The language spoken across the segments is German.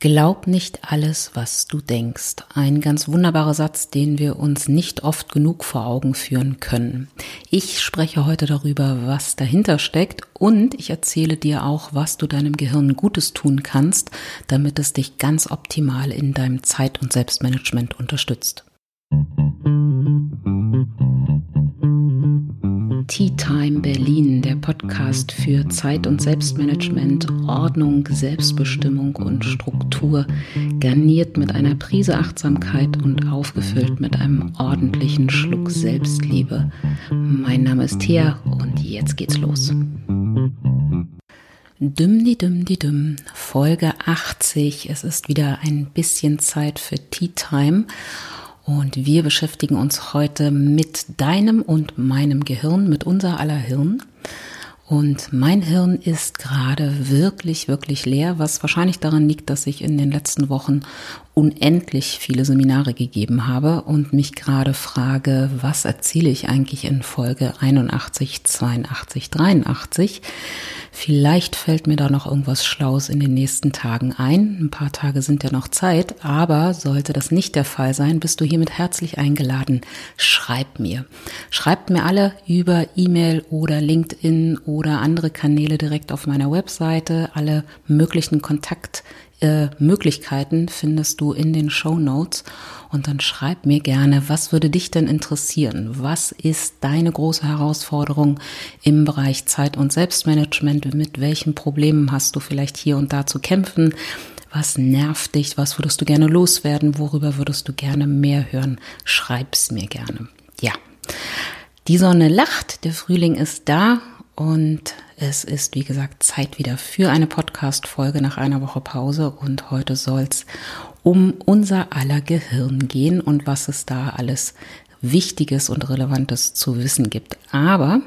Glaub nicht alles, was du denkst. Ein ganz wunderbarer Satz, den wir uns nicht oft genug vor Augen führen können. Ich spreche heute darüber, was dahinter steckt und ich erzähle dir auch, was du deinem Gehirn Gutes tun kannst, damit es dich ganz optimal in deinem Zeit- und Selbstmanagement unterstützt. Tea Time Berlin, der Podcast für Zeit- und Selbstmanagement, Ordnung, Selbstbestimmung und Struktur, garniert mit einer Prise Achtsamkeit und aufgefüllt mit einem ordentlichen Schluck Selbstliebe. Mein Name ist Thea und jetzt geht's los. Düm die düm die düm, Folge 80. Es ist wieder ein bisschen Zeit für Tea Time. Und wir beschäftigen uns heute mit deinem und meinem Gehirn, mit unser aller Hirn. Und mein Hirn ist gerade wirklich, wirklich leer, was wahrscheinlich daran liegt, dass ich in den letzten Wochen unendlich viele Seminare gegeben habe und mich gerade frage, was erzähle ich eigentlich in Folge 81, 82, 83? Vielleicht fällt mir da noch irgendwas Schlaues in den nächsten Tagen ein. Ein paar Tage sind ja noch Zeit, aber sollte das nicht der Fall sein, bist du hiermit herzlich eingeladen. Schreib mir. Schreibt mir alle über E-Mail oder LinkedIn oder andere Kanäle direkt auf meiner Webseite. Alle möglichen Kontakt äh, Möglichkeiten findest du in den Show Notes und dann schreib mir gerne, was würde dich denn interessieren? Was ist deine große Herausforderung im Bereich Zeit- und Selbstmanagement? Mit welchen Problemen hast du vielleicht hier und da zu kämpfen? Was nervt dich? Was würdest du gerne loswerden? Worüber würdest du gerne mehr hören? Schreib's mir gerne. Ja. Die Sonne lacht, der Frühling ist da und es ist, wie gesagt, Zeit wieder für eine Podcast-Folge nach einer Woche Pause. Und heute soll es um unser aller Gehirn gehen und was es da alles Wichtiges und Relevantes zu wissen gibt. Aber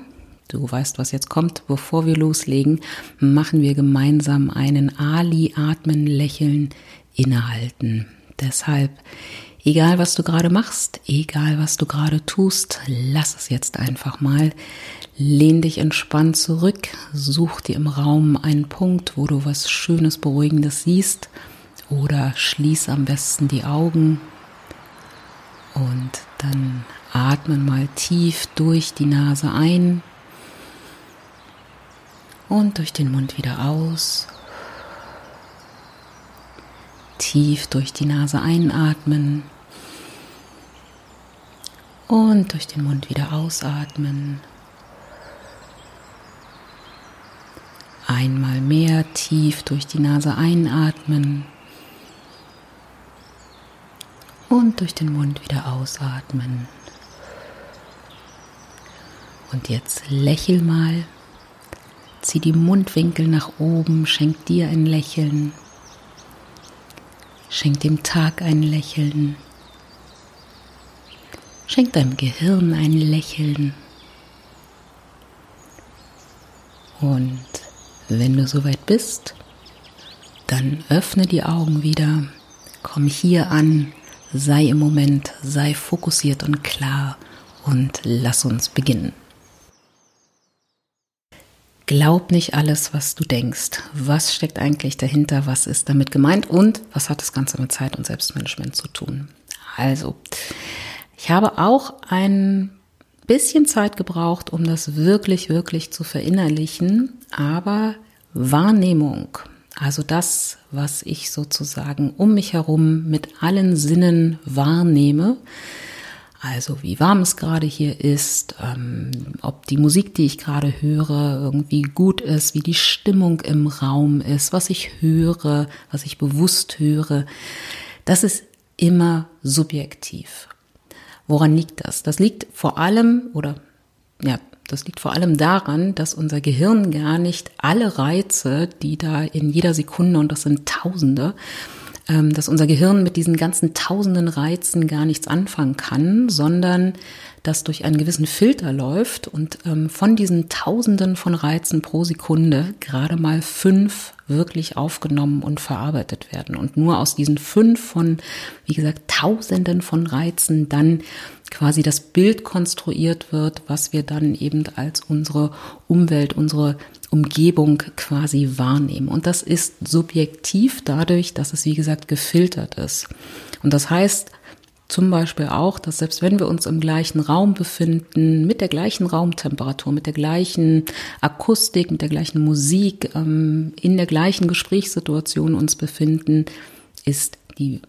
du weißt, was jetzt kommt. Bevor wir loslegen, machen wir gemeinsam einen Ali atmen, lächeln, innehalten. Deshalb, egal was du gerade machst, egal was du gerade tust, lass es jetzt einfach mal. Lehn dich entspannt zurück, such dir im Raum einen Punkt, wo du was Schönes, Beruhigendes siehst oder schließ am besten die Augen und dann atmen mal tief durch die Nase ein und durch den Mund wieder aus. Tief durch die Nase einatmen und durch den Mund wieder ausatmen. Einmal mehr tief durch die Nase einatmen und durch den Mund wieder ausatmen. Und jetzt lächel mal, zieh die Mundwinkel nach oben, schenk dir ein Lächeln, schenk dem Tag ein Lächeln, schenk deinem Gehirn ein Lächeln. Und wenn du soweit bist, dann öffne die Augen wieder, komm hier an, sei im Moment, sei fokussiert und klar und lass uns beginnen. Glaub nicht alles, was du denkst. Was steckt eigentlich dahinter? Was ist damit gemeint? Und was hat das Ganze mit Zeit und Selbstmanagement zu tun? Also, ich habe auch ein bisschen Zeit gebraucht, um das wirklich, wirklich zu verinnerlichen. Aber Wahrnehmung, also das, was ich sozusagen um mich herum mit allen Sinnen wahrnehme, also wie warm es gerade hier ist, ähm, ob die Musik, die ich gerade höre, irgendwie gut ist, wie die Stimmung im Raum ist, was ich höre, was ich bewusst höre, das ist immer subjektiv. Woran liegt das? Das liegt vor allem, oder ja, das liegt vor allem daran, dass unser Gehirn gar nicht alle Reize, die da in jeder Sekunde, und das sind Tausende, ähm, dass unser Gehirn mit diesen ganzen tausenden Reizen gar nichts anfangen kann, sondern das durch einen gewissen Filter läuft und ähm, von diesen Tausenden von Reizen pro Sekunde gerade mal fünf wirklich aufgenommen und verarbeitet werden. Und nur aus diesen fünf von, wie gesagt, Tausenden von Reizen dann quasi das Bild konstruiert wird, was wir dann eben als unsere Umwelt, unsere Umgebung quasi wahrnehmen. Und das ist subjektiv dadurch, dass es, wie gesagt, gefiltert ist. Und das heißt, zum Beispiel auch, dass selbst wenn wir uns im gleichen Raum befinden, mit der gleichen Raumtemperatur, mit der gleichen Akustik, mit der gleichen Musik, ähm, in der gleichen Gesprächssituation uns befinden, ist die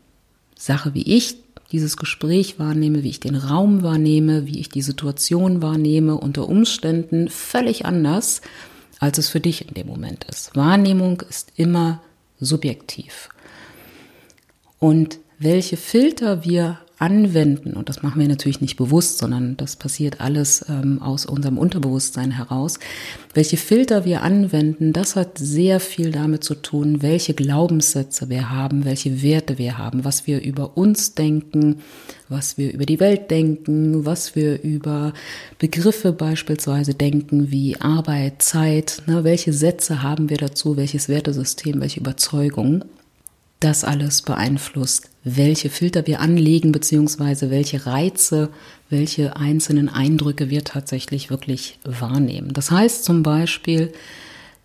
Sache, wie ich dieses Gespräch wahrnehme, wie ich den Raum wahrnehme, wie ich die Situation wahrnehme, unter Umständen völlig anders, als es für dich in dem Moment ist. Wahrnehmung ist immer subjektiv. Und welche Filter wir anwenden, und das machen wir natürlich nicht bewusst, sondern das passiert alles ähm, aus unserem Unterbewusstsein heraus, welche Filter wir anwenden, das hat sehr viel damit zu tun, welche Glaubenssätze wir haben, welche Werte wir haben, was wir über uns denken, was wir über die Welt denken, was wir über Begriffe beispielsweise denken wie Arbeit, Zeit, ne, welche Sätze haben wir dazu, welches Wertesystem, welche Überzeugungen. Das alles beeinflusst, welche Filter wir anlegen, beziehungsweise welche Reize, welche einzelnen Eindrücke wir tatsächlich wirklich wahrnehmen. Das heißt zum Beispiel,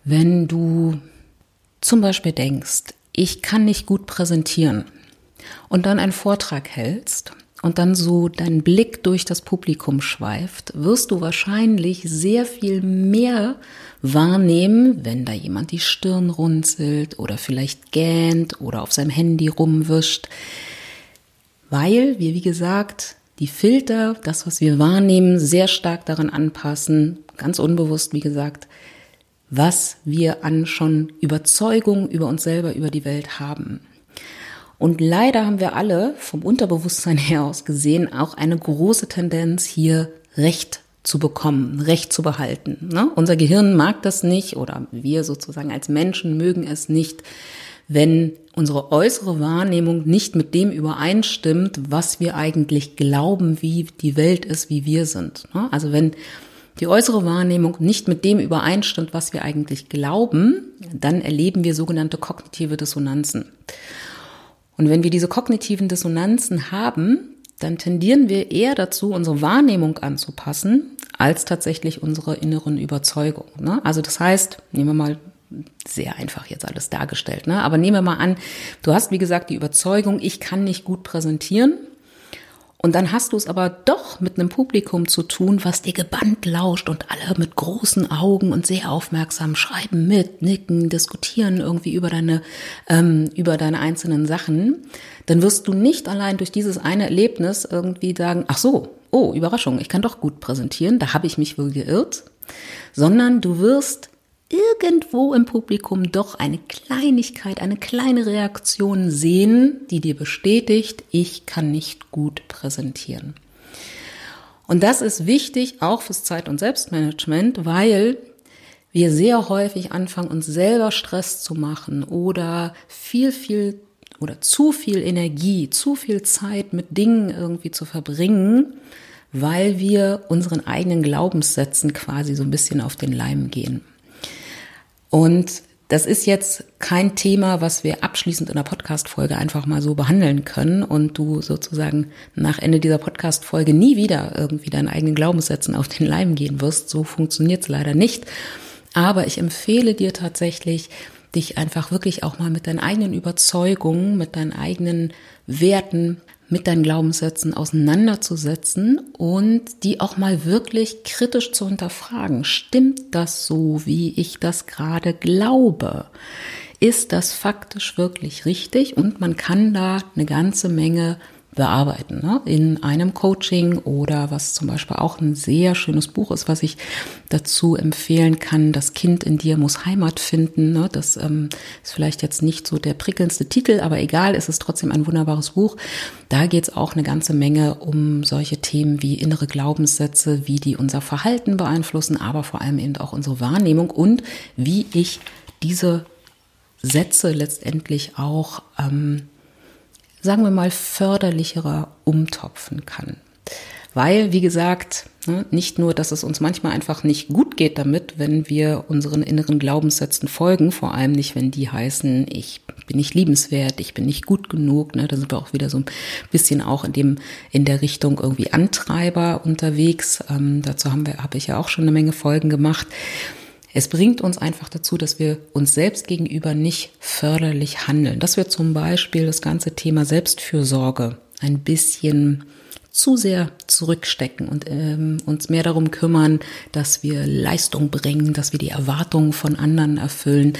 wenn du zum Beispiel denkst, ich kann nicht gut präsentieren und dann einen Vortrag hältst und dann so dein Blick durch das Publikum schweift, wirst du wahrscheinlich sehr viel mehr wahrnehmen, wenn da jemand die Stirn runzelt oder vielleicht gähnt oder auf seinem Handy rumwischt, weil wir, wie gesagt, die Filter, das, was wir wahrnehmen, sehr stark daran anpassen, ganz unbewusst, wie gesagt, was wir an schon Überzeugung über uns selber, über die Welt haben. Und leider haben wir alle vom Unterbewusstsein her aus gesehen auch eine große Tendenz, hier Recht zu bekommen, Recht zu behalten. Ne? Unser Gehirn mag das nicht oder wir sozusagen als Menschen mögen es nicht, wenn unsere äußere Wahrnehmung nicht mit dem übereinstimmt, was wir eigentlich glauben, wie die Welt ist, wie wir sind. Ne? Also wenn die äußere Wahrnehmung nicht mit dem übereinstimmt, was wir eigentlich glauben, dann erleben wir sogenannte kognitive Dissonanzen. Und wenn wir diese kognitiven Dissonanzen haben, dann tendieren wir eher dazu, unsere Wahrnehmung anzupassen, als tatsächlich unsere inneren Überzeugungen. Ne? Also das heißt, nehmen wir mal sehr einfach jetzt alles dargestellt, ne? aber nehmen wir mal an, du hast wie gesagt die Überzeugung, ich kann nicht gut präsentieren und dann hast du es aber doch mit einem Publikum zu tun, was dir gebannt lauscht und alle mit großen Augen und sehr aufmerksam schreiben mit, nicken, diskutieren irgendwie über deine, ähm, über deine einzelnen Sachen. Dann wirst du nicht allein durch dieses eine Erlebnis irgendwie sagen, ach so, oh, Überraschung, ich kann doch gut präsentieren, da habe ich mich wohl geirrt, sondern du wirst irgendwo im Publikum doch eine Kleinigkeit, eine kleine Reaktion sehen, die dir bestätigt, ich kann nicht gut präsentieren. Und das ist wichtig auch fürs Zeit- und Selbstmanagement, weil wir sehr häufig anfangen, uns selber Stress zu machen oder viel, viel oder zu viel Energie, zu viel Zeit mit Dingen irgendwie zu verbringen, weil wir unseren eigenen Glaubenssätzen quasi so ein bisschen auf den Leim gehen. Und das ist jetzt kein Thema, was wir abschließend in der Podcast-Folge einfach mal so behandeln können und du sozusagen nach Ende dieser Podcast-Folge nie wieder irgendwie deinen eigenen Glaubenssätzen auf den Leim gehen wirst. So funktioniert es leider nicht. Aber ich empfehle dir tatsächlich, dich einfach wirklich auch mal mit deinen eigenen Überzeugungen, mit deinen eigenen Werten mit deinen Glaubenssätzen auseinanderzusetzen und die auch mal wirklich kritisch zu hinterfragen. Stimmt das so, wie ich das gerade glaube? Ist das faktisch wirklich richtig? Und man kann da eine ganze Menge bearbeiten. Ne? In einem Coaching oder was zum Beispiel auch ein sehr schönes Buch ist, was ich dazu empfehlen kann, Das Kind in dir muss Heimat finden. Ne? Das ähm, ist vielleicht jetzt nicht so der prickelndste Titel, aber egal, es ist trotzdem ein wunderbares Buch. Da geht es auch eine ganze Menge um solche Themen wie innere Glaubenssätze, wie die unser Verhalten beeinflussen, aber vor allem eben auch unsere Wahrnehmung und wie ich diese Sätze letztendlich auch ähm, sagen wir mal, förderlicherer umtopfen kann. Weil, wie gesagt, ne, nicht nur, dass es uns manchmal einfach nicht gut geht damit, wenn wir unseren inneren Glaubenssätzen folgen, vor allem nicht, wenn die heißen, ich bin nicht liebenswert, ich bin nicht gut genug, ne, da sind wir auch wieder so ein bisschen auch in dem, in der Richtung irgendwie Antreiber unterwegs. Ähm, dazu haben wir, habe ich ja auch schon eine Menge Folgen gemacht. Es bringt uns einfach dazu, dass wir uns selbst gegenüber nicht förderlich handeln. Dass wir zum Beispiel das ganze Thema Selbstfürsorge ein bisschen zu sehr zurückstecken und ähm, uns mehr darum kümmern, dass wir Leistung bringen, dass wir die Erwartungen von anderen erfüllen.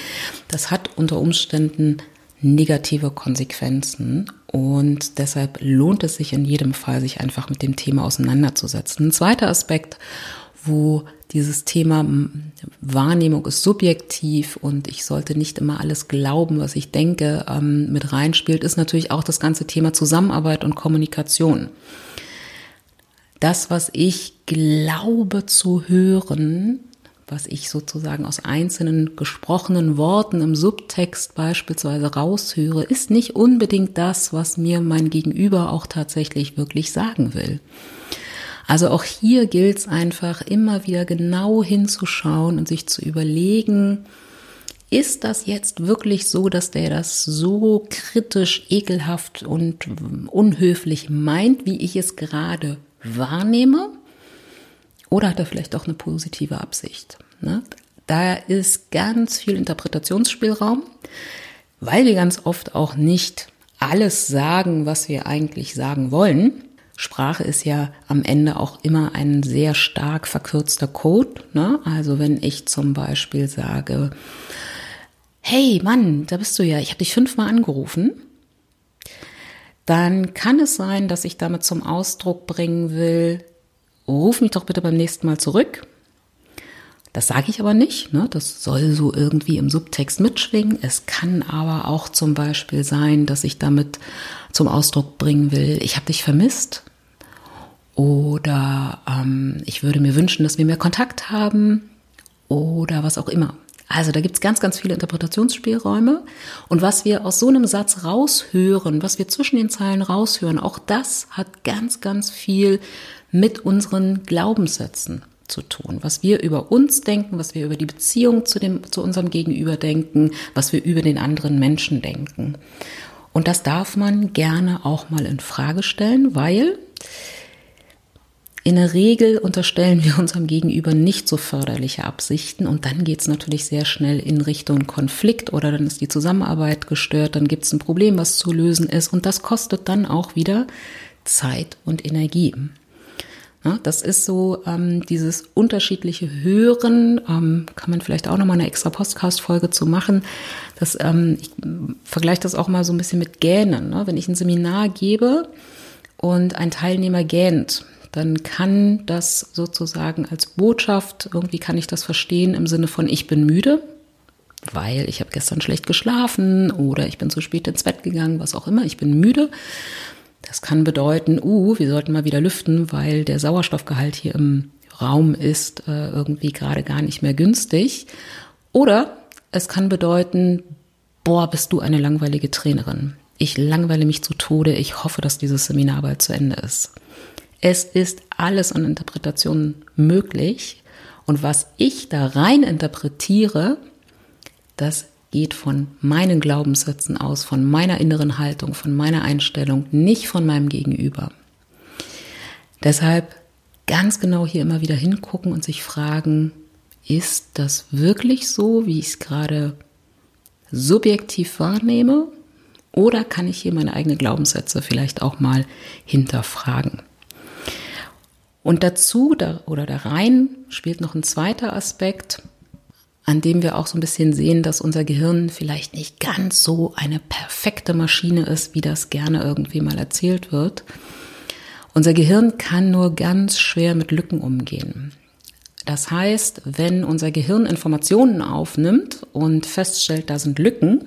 Das hat unter Umständen negative Konsequenzen und deshalb lohnt es sich in jedem Fall, sich einfach mit dem Thema auseinanderzusetzen. Ein zweiter Aspekt, wo dieses Thema Wahrnehmung ist subjektiv und ich sollte nicht immer alles glauben, was ich denke, ähm, mit reinspielt, ist natürlich auch das ganze Thema Zusammenarbeit und Kommunikation. Das, was ich glaube zu hören, was ich sozusagen aus einzelnen gesprochenen Worten im Subtext beispielsweise raushöre, ist nicht unbedingt das, was mir mein Gegenüber auch tatsächlich wirklich sagen will. Also auch hier gilt es einfach immer wieder genau hinzuschauen und sich zu überlegen, ist das jetzt wirklich so, dass der das so kritisch, ekelhaft und unhöflich meint, wie ich es gerade wahrnehme? Oder hat er vielleicht auch eine positive Absicht? Ne? Da ist ganz viel Interpretationsspielraum, weil wir ganz oft auch nicht alles sagen, was wir eigentlich sagen wollen. Sprache ist ja am Ende auch immer ein sehr stark verkürzter Code. Ne? Also wenn ich zum Beispiel sage, hey Mann, da bist du ja, ich habe dich fünfmal angerufen, dann kann es sein, dass ich damit zum Ausdruck bringen will, ruf mich doch bitte beim nächsten Mal zurück. Das sage ich aber nicht. Ne? Das soll so irgendwie im Subtext mitschwingen. Es kann aber auch zum Beispiel sein, dass ich damit zum Ausdruck bringen will, ich habe dich vermisst. Oder ähm, ich würde mir wünschen, dass wir mehr Kontakt haben oder was auch immer. Also da gibt's ganz, ganz viele Interpretationsspielräume. Und was wir aus so einem Satz raushören, was wir zwischen den Zeilen raushören, auch das hat ganz, ganz viel mit unseren Glaubenssätzen zu tun. Was wir über uns denken, was wir über die Beziehung zu, dem, zu unserem Gegenüber denken, was wir über den anderen Menschen denken. Und das darf man gerne auch mal in Frage stellen, weil in der Regel unterstellen wir unserem Gegenüber nicht so förderliche Absichten und dann geht es natürlich sehr schnell in Richtung Konflikt oder dann ist die Zusammenarbeit gestört, dann gibt es ein Problem, was zu lösen ist und das kostet dann auch wieder Zeit und Energie. Ja, das ist so ähm, dieses unterschiedliche Hören, ähm, kann man vielleicht auch nochmal eine extra Podcast-Folge zu machen. Das, ähm, ich vergleiche das auch mal so ein bisschen mit Gähnen. Ne? Wenn ich ein Seminar gebe und ein Teilnehmer gähnt, dann kann das sozusagen als Botschaft, irgendwie kann ich das verstehen im Sinne von ich bin müde, weil ich habe gestern schlecht geschlafen oder ich bin zu spät ins Bett gegangen, was auch immer, ich bin müde. Das kann bedeuten, uh, wir sollten mal wieder lüften, weil der Sauerstoffgehalt hier im Raum ist äh, irgendwie gerade gar nicht mehr günstig. Oder es kann bedeuten, boah, bist du eine langweilige Trainerin. Ich langweile mich zu Tode. Ich hoffe, dass dieses Seminar bald zu Ende ist. Es ist alles an Interpretationen möglich. Und was ich da rein interpretiere, das geht von meinen Glaubenssätzen aus, von meiner inneren Haltung, von meiner Einstellung, nicht von meinem Gegenüber. Deshalb ganz genau hier immer wieder hingucken und sich fragen, ist das wirklich so, wie ich es gerade subjektiv wahrnehme? Oder kann ich hier meine eigenen Glaubenssätze vielleicht auch mal hinterfragen? Und dazu da, oder da rein spielt noch ein zweiter Aspekt, an dem wir auch so ein bisschen sehen, dass unser Gehirn vielleicht nicht ganz so eine perfekte Maschine ist, wie das gerne irgendwie mal erzählt wird. Unser Gehirn kann nur ganz schwer mit Lücken umgehen. Das heißt, wenn unser Gehirn Informationen aufnimmt und feststellt, da sind Lücken,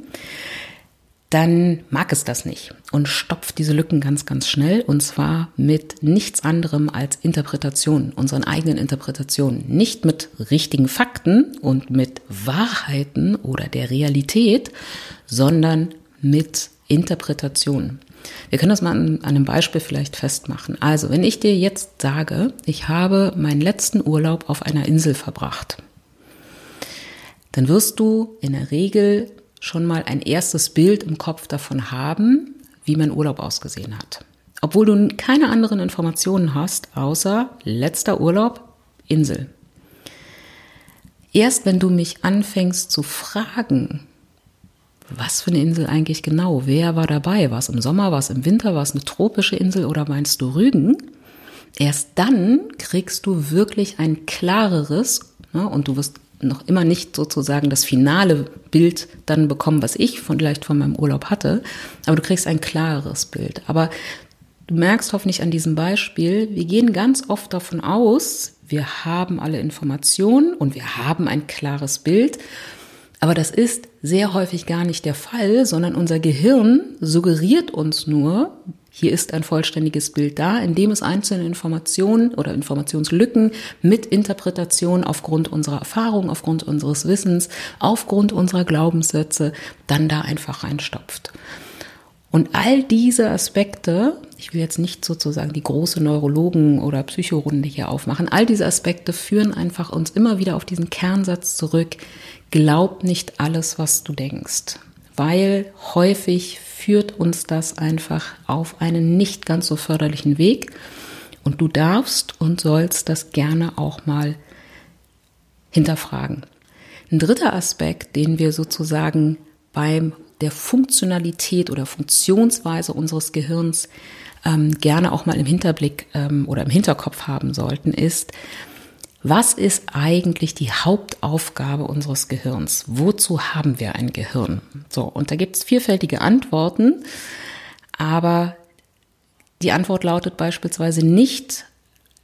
dann mag es das nicht und stopft diese Lücken ganz, ganz schnell und zwar mit nichts anderem als Interpretationen, unseren eigenen Interpretationen. Nicht mit richtigen Fakten und mit Wahrheiten oder der Realität, sondern mit Interpretationen. Wir können das mal an, einem Beispiel vielleicht festmachen. Also, wenn ich dir jetzt sage, ich habe meinen letzten Urlaub auf einer Insel verbracht, dann wirst du in der Regel schon mal ein erstes Bild im Kopf davon haben, wie mein Urlaub ausgesehen hat. Obwohl du keine anderen Informationen hast, außer letzter Urlaub, Insel. Erst wenn du mich anfängst zu fragen, was für eine Insel eigentlich genau, wer war dabei, war es im Sommer, war es im Winter, war es eine tropische Insel oder meinst du Rügen, erst dann kriegst du wirklich ein klareres, ne, und du wirst noch immer nicht sozusagen das finale Bild dann bekommen, was ich von, vielleicht von meinem Urlaub hatte, aber du kriegst ein klareres Bild. Aber du merkst hoffentlich an diesem Beispiel, wir gehen ganz oft davon aus, wir haben alle Informationen und wir haben ein klares Bild. Aber das ist sehr häufig gar nicht der Fall, sondern unser Gehirn suggeriert uns nur, hier ist ein vollständiges Bild da, indem es einzelne Informationen oder Informationslücken mit Interpretation aufgrund unserer Erfahrung, aufgrund unseres Wissens, aufgrund unserer Glaubenssätze dann da einfach reinstopft. Und all diese Aspekte, ich will jetzt nicht sozusagen die große Neurologen- oder Psychorunde hier aufmachen, all diese Aspekte führen einfach uns immer wieder auf diesen Kernsatz zurück, glaub nicht alles, was du denkst, weil häufig führt uns das einfach auf einen nicht ganz so förderlichen Weg. Und du darfst und sollst das gerne auch mal hinterfragen. Ein dritter Aspekt, den wir sozusagen beim der Funktionalität oder Funktionsweise unseres Gehirns ähm, gerne auch mal im Hinterblick ähm, oder im Hinterkopf haben sollten, ist, was ist eigentlich die Hauptaufgabe unseres Gehirns? Wozu haben wir ein Gehirn? So, und da gibt es vielfältige Antworten, aber die Antwort lautet beispielsweise nicht,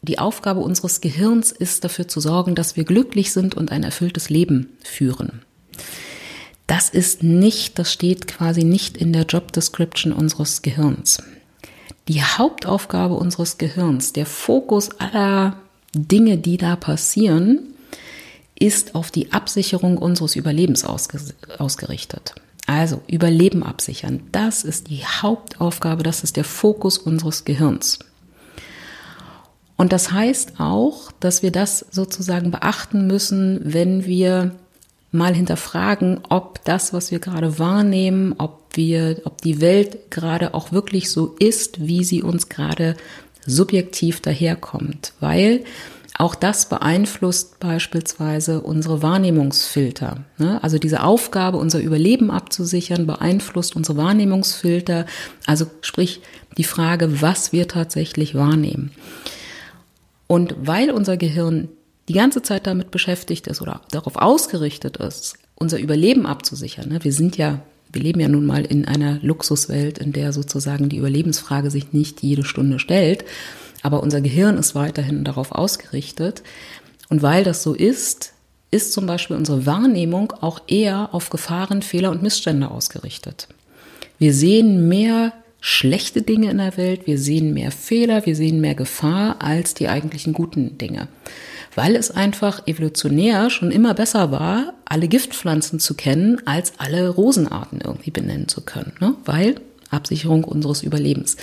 die Aufgabe unseres Gehirns ist dafür zu sorgen, dass wir glücklich sind und ein erfülltes Leben führen. Das ist nicht, das steht quasi nicht in der Job Description unseres Gehirns. Die Hauptaufgabe unseres Gehirns, der Fokus aller Dinge, die da passieren, ist auf die Absicherung unseres Überlebens ausgerichtet. Also Überleben absichern, das ist die Hauptaufgabe, das ist der Fokus unseres Gehirns. Und das heißt auch, dass wir das sozusagen beachten müssen, wenn wir mal hinterfragen, ob das, was wir gerade wahrnehmen, ob wir, ob die Welt gerade auch wirklich so ist, wie sie uns gerade subjektiv daherkommt, weil auch das beeinflusst beispielsweise unsere Wahrnehmungsfilter. Ne? Also diese Aufgabe, unser Überleben abzusichern, beeinflusst unsere Wahrnehmungsfilter. Also sprich die Frage, was wir tatsächlich wahrnehmen. Und weil unser Gehirn die ganze Zeit damit beschäftigt ist oder darauf ausgerichtet ist, unser Überleben abzusichern. Ne? Wir sind ja wir leben ja nun mal in einer Luxuswelt, in der sozusagen die Überlebensfrage sich nicht jede Stunde stellt, aber unser Gehirn ist weiterhin darauf ausgerichtet. Und weil das so ist, ist zum Beispiel unsere Wahrnehmung auch eher auf Gefahren, Fehler und Missstände ausgerichtet. Wir sehen mehr schlechte Dinge in der Welt, wir sehen mehr Fehler, wir sehen mehr Gefahr als die eigentlichen guten Dinge weil es einfach evolutionär schon immer besser war, alle Giftpflanzen zu kennen, als alle Rosenarten irgendwie benennen zu können, ne? weil Absicherung unseres Überlebens.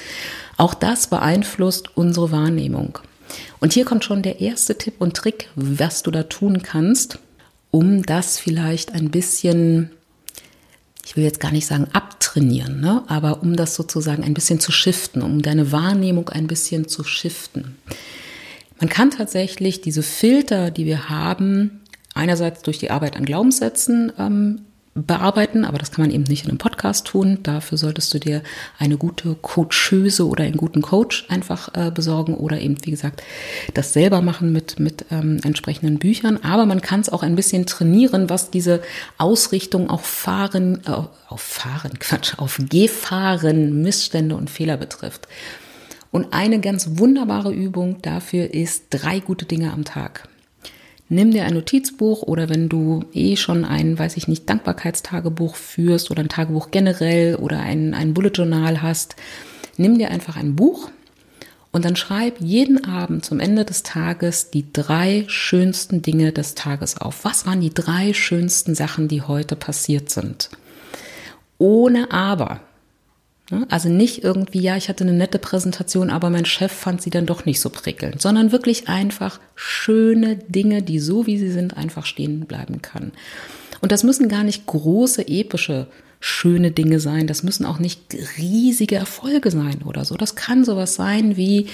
Auch das beeinflusst unsere Wahrnehmung. Und hier kommt schon der erste Tipp und Trick, was du da tun kannst, um das vielleicht ein bisschen, ich will jetzt gar nicht sagen abtrainieren, ne? aber um das sozusagen ein bisschen zu shiften, um deine Wahrnehmung ein bisschen zu shiften. Man kann tatsächlich diese Filter, die wir haben, einerseits durch die Arbeit an Glaubenssätzen ähm, bearbeiten, aber das kann man eben nicht in einem Podcast tun. Dafür solltest du dir eine gute Coacheuse oder einen guten Coach einfach äh, besorgen oder eben, wie gesagt, das selber machen mit, mit ähm, entsprechenden Büchern. Aber man kann es auch ein bisschen trainieren, was diese Ausrichtung auf Fahren, äh, auf Fahren, Quatsch, auf Gefahren, Missstände und Fehler betrifft. Und eine ganz wunderbare Übung dafür ist drei gute Dinge am Tag. Nimm dir ein Notizbuch oder wenn du eh schon ein, weiß ich nicht, Dankbarkeitstagebuch führst oder ein Tagebuch generell oder ein, ein Bullet Journal hast, nimm dir einfach ein Buch und dann schreib jeden Abend zum Ende des Tages die drei schönsten Dinge des Tages auf. Was waren die drei schönsten Sachen, die heute passiert sind? Ohne aber. Ne? Also nicht irgendwie, ja, ich hatte eine nette Präsentation, aber mein Chef fand sie dann doch nicht so prickelnd, sondern wirklich einfach schöne Dinge, die so wie sie sind einfach stehen bleiben können. Und das müssen gar nicht große, epische, schöne Dinge sein. Das müssen auch nicht riesige Erfolge sein oder so. Das kann sowas sein wie,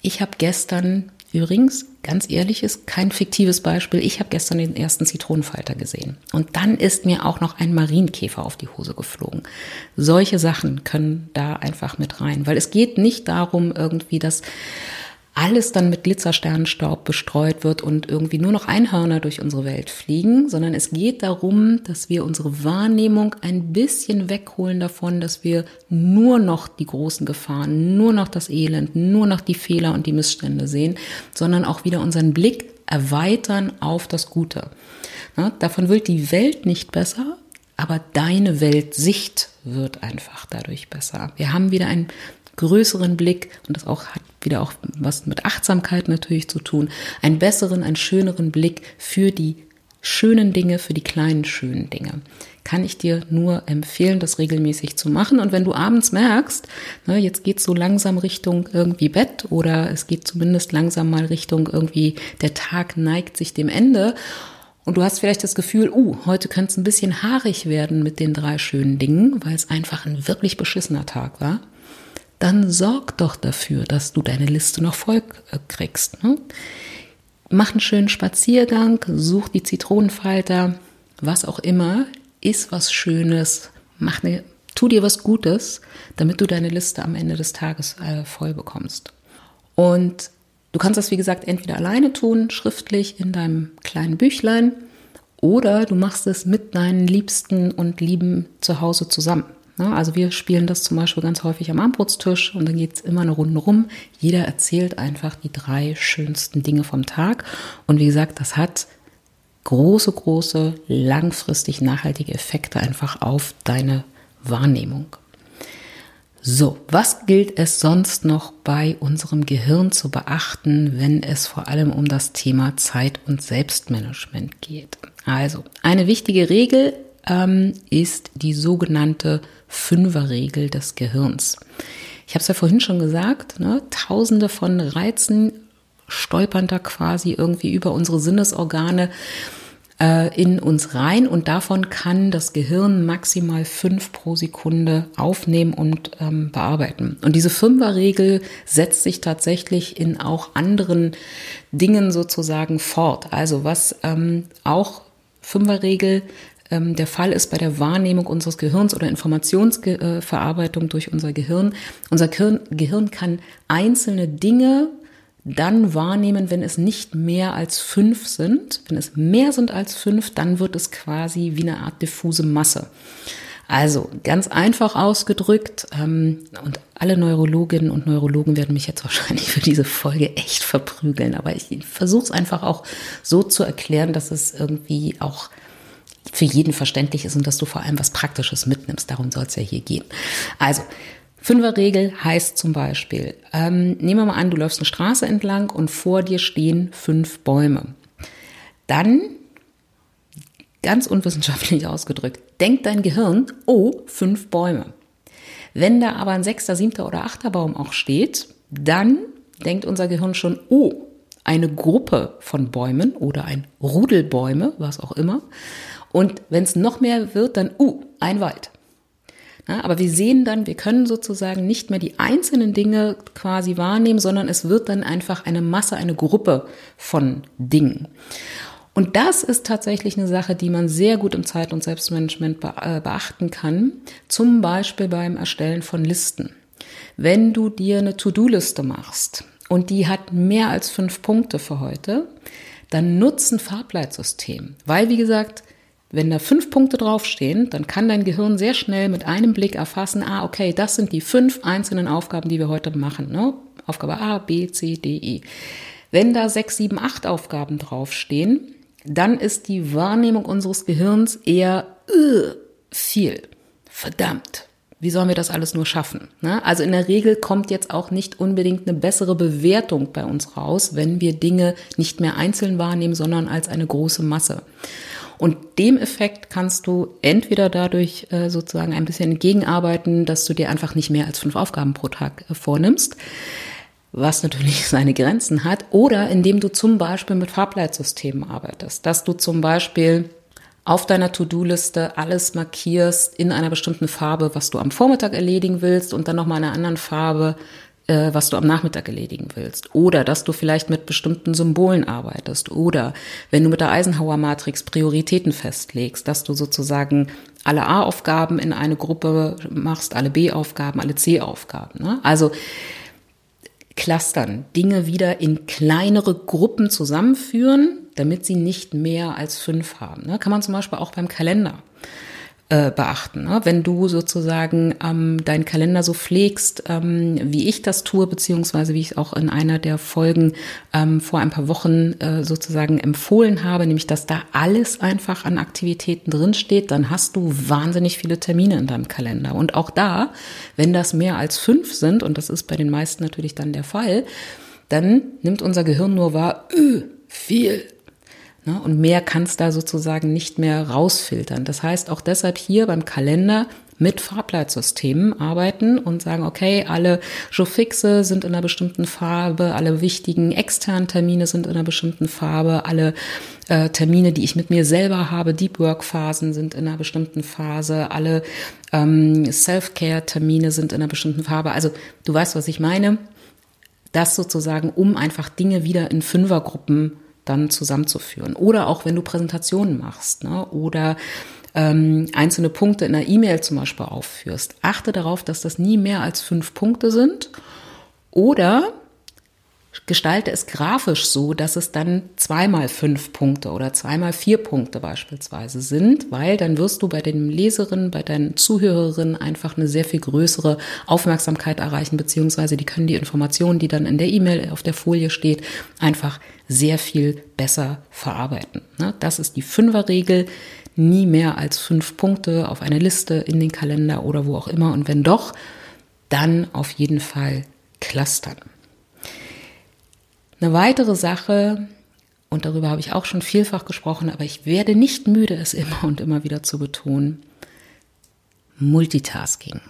ich habe gestern Übrigens, ganz ehrlich, ist kein fiktives Beispiel. Ich habe gestern den ersten Zitronenfalter gesehen. Und dann ist mir auch noch ein Marienkäfer auf die Hose geflogen. Solche Sachen können da einfach mit rein. Weil es geht nicht darum, irgendwie, dass alles dann mit Glitzersternenstaub bestreut wird und irgendwie nur noch Einhörner durch unsere Welt fliegen, sondern es geht darum, dass wir unsere Wahrnehmung ein bisschen wegholen davon, dass wir nur noch die großen Gefahren, nur noch das Elend, nur noch die Fehler und die Missstände sehen, sondern auch wieder unseren Blick erweitern auf das Gute. Davon wird die Welt nicht besser, aber deine Weltsicht wird einfach dadurch besser. Wir haben wieder ein größeren Blick und das auch hat wieder auch was mit Achtsamkeit natürlich zu tun, einen besseren, einen schöneren Blick für die schönen Dinge, für die kleinen schönen Dinge. Kann ich dir nur empfehlen, das regelmäßig zu machen. Und wenn du abends merkst, ne, jetzt geht so langsam Richtung irgendwie Bett oder es geht zumindest langsam mal Richtung irgendwie, der Tag neigt sich dem Ende und du hast vielleicht das Gefühl, uh, heute könnte es ein bisschen haarig werden mit den drei schönen Dingen, weil es einfach ein wirklich beschissener Tag war dann sorg doch dafür, dass du deine Liste noch voll äh, kriegst. Ne? Mach einen schönen Spaziergang, such die Zitronenfalter, was auch immer, ist was Schönes, mach eine, tu dir was Gutes, damit du deine Liste am Ende des Tages äh, voll bekommst. Und du kannst das, wie gesagt, entweder alleine tun, schriftlich in deinem kleinen Büchlein, oder du machst es mit deinen Liebsten und Lieben zu Hause zusammen. Ne? Also wir spielen das zum Beispiel ganz häufig am Abendbrotstisch und dann geht es immer eine Runde rum. Jeder erzählt einfach die drei schönsten Dinge vom Tag. Und wie gesagt, das hat große, große, langfristig nachhaltige Effekte einfach auf deine Wahrnehmung. So, was gilt es sonst noch bei unserem Gehirn zu beachten, wenn es vor allem um das Thema Zeit und Selbstmanagement geht? Also, eine wichtige Regel ähm, ist die sogenannte Fünferregel des Gehirns. Ich habe es ja vorhin schon gesagt, ne? tausende von Reizen stolpern da quasi irgendwie über unsere Sinnesorgane äh, in uns rein und davon kann das Gehirn maximal fünf pro Sekunde aufnehmen und ähm, bearbeiten. Und diese Fünferregel setzt sich tatsächlich in auch anderen Dingen sozusagen fort. Also was ähm, auch Fünferregel ähm, der Fall ist bei der Wahrnehmung unseres Gehirns oder Informationsverarbeitung durch unser Gehirn. Unser Gehirn, Gehirn kann einzelne Dinge dann wahrnehmen, wenn es nicht mehr als fünf sind. Wenn es mehr sind als fünf, dann wird es quasi wie eine Art diffuse Masse. Also ganz einfach ausgedrückt, ähm, und alle Neurologinnen und Neurologen werden mich jetzt wahrscheinlich für diese Folge echt verprügeln, aber ich versuche es einfach auch so zu erklären, dass es irgendwie auch für jeden verständlich ist und dass du vor allem was Praktisches mitnimmst. Darum soll es ja hier gehen. Also, Fünferregel heißt zum Beispiel, ähm, nehmen wir mal an, du läufst eine Straße entlang und vor dir stehen fünf Bäume. Dann, ganz unwissenschaftlich ausgedrückt, denkt dein Gehirn, oh, fünf Bäume. Wenn da aber ein sechster, siebter oder achter Baum auch steht, dann denkt unser Gehirn schon, oh, eine Gruppe von Bäumen oder ein Rudel Bäume, was auch immer. Und wenn es noch mehr wird, dann, uh, ein Wald. Ja, aber wir sehen dann, wir können sozusagen nicht mehr die einzelnen Dinge quasi wahrnehmen, sondern es wird dann einfach eine Masse, eine Gruppe von Dingen. Und das ist tatsächlich eine Sache, die man sehr gut im Zeit- und Selbstmanagement äh, beachten kann. Zum Beispiel beim Erstellen von Listen. Wenn du dir eine To-Do-Liste machst und die hat mehr als fünf Punkte für heute, dann nutzt ein Farbleitsystem. Weil, wie gesagt, wenn da fünf Punkte draufstehen, dann kann dein Gehirn sehr schnell mit einem Blick erfassen, ah, okay, das sind die fünf einzelnen Aufgaben, die wir heute machen. Ne? Aufgabe A, B, C, D, E. Wenn da sechs, sieben, acht Aufgaben draufstehen, dann ist die Wahrnehmung unseres Gehirns eher uh, viel. Verdammt. Wie sollen wir das alles nur schaffen? Ne? Also in der Regel kommt jetzt auch nicht unbedingt eine bessere Bewertung bei uns raus, wenn wir Dinge nicht mehr einzeln wahrnehmen, sondern als eine große Masse. Und dem Effekt kannst du entweder dadurch äh, sozusagen ein bisschen entgegenarbeiten, dass du dir einfach nicht mehr als fünf Aufgaben pro Tag äh, vornimmst, was natürlich seine Grenzen hat, oder indem du zum Beispiel mit Farbleitsystemen arbeitest, dass du zum Beispiel auf deiner To-Do-Liste alles markierst in einer bestimmten Farbe, was du am Vormittag erledigen willst und dann nochmal in einer anderen Farbe, was du am Nachmittag erledigen willst. Oder dass du vielleicht mit bestimmten Symbolen arbeitest. Oder wenn du mit der Eisenhower-Matrix Prioritäten festlegst, dass du sozusagen alle A-Aufgaben in eine Gruppe machst, alle B-Aufgaben, alle C-Aufgaben. Ne? Also clustern, Dinge wieder in kleinere Gruppen zusammenführen, damit sie nicht mehr als fünf haben. Ne? Kann man zum Beispiel auch beim Kalender äh, beachten. Ne? Wenn du sozusagen ähm, deinen Kalender so pflegst, ähm, wie ich das tue, beziehungsweise wie ich auch in einer der Folgen ähm, vor ein paar Wochen äh, sozusagen empfohlen habe, nämlich dass da alles einfach an Aktivitäten drinsteht, dann hast du wahnsinnig viele Termine in deinem Kalender. Und auch da, wenn das mehr als fünf sind, und das ist bei den meisten natürlich dann der Fall, dann nimmt unser Gehirn nur wahr, öh, viel? Und mehr kannst da sozusagen nicht mehr rausfiltern. Das heißt, auch deshalb hier beim Kalender mit Farbleitsystemen arbeiten und sagen, okay, alle Jourfixe sind in einer bestimmten Farbe, alle wichtigen externen Termine sind in einer bestimmten Farbe, alle äh, Termine, die ich mit mir selber habe, Deep Work Phasen sind in einer bestimmten Phase, alle ähm, Self-Care Termine sind in einer bestimmten Farbe. Also du weißt, was ich meine. Das sozusagen, um einfach Dinge wieder in Fünfergruppen dann zusammenzuführen. Oder auch wenn du Präsentationen machst ne? oder ähm, einzelne Punkte in einer E-Mail zum Beispiel aufführst. Achte darauf, dass das nie mehr als fünf Punkte sind. Oder gestalte es grafisch so, dass es dann zweimal fünf Punkte oder zweimal vier Punkte beispielsweise sind, weil dann wirst du bei den Leserinnen, bei deinen Zuhörerinnen einfach eine sehr viel größere Aufmerksamkeit erreichen, beziehungsweise die können die Informationen, die dann in der E-Mail auf der Folie steht, einfach sehr viel besser verarbeiten. Ne? Das ist die Fünferregel. Nie mehr als fünf Punkte auf eine Liste in den Kalender oder wo auch immer. Und wenn doch, dann auf jeden Fall clustern. Eine weitere Sache, und darüber habe ich auch schon vielfach gesprochen, aber ich werde nicht müde, es immer und immer wieder zu betonen, Multitasking.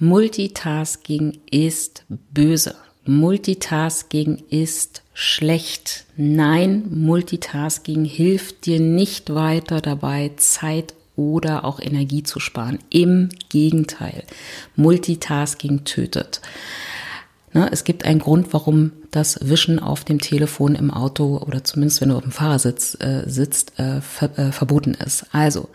Multitasking ist böse. Multitasking ist schlecht. Nein, Multitasking hilft dir nicht weiter dabei, Zeit oder auch Energie zu sparen. Im Gegenteil, Multitasking tötet. Ne, es gibt einen Grund, warum das Wischen auf dem Telefon im Auto oder zumindest wenn du auf dem Fahrersitz äh, sitzt, äh, ver äh, verboten ist. Also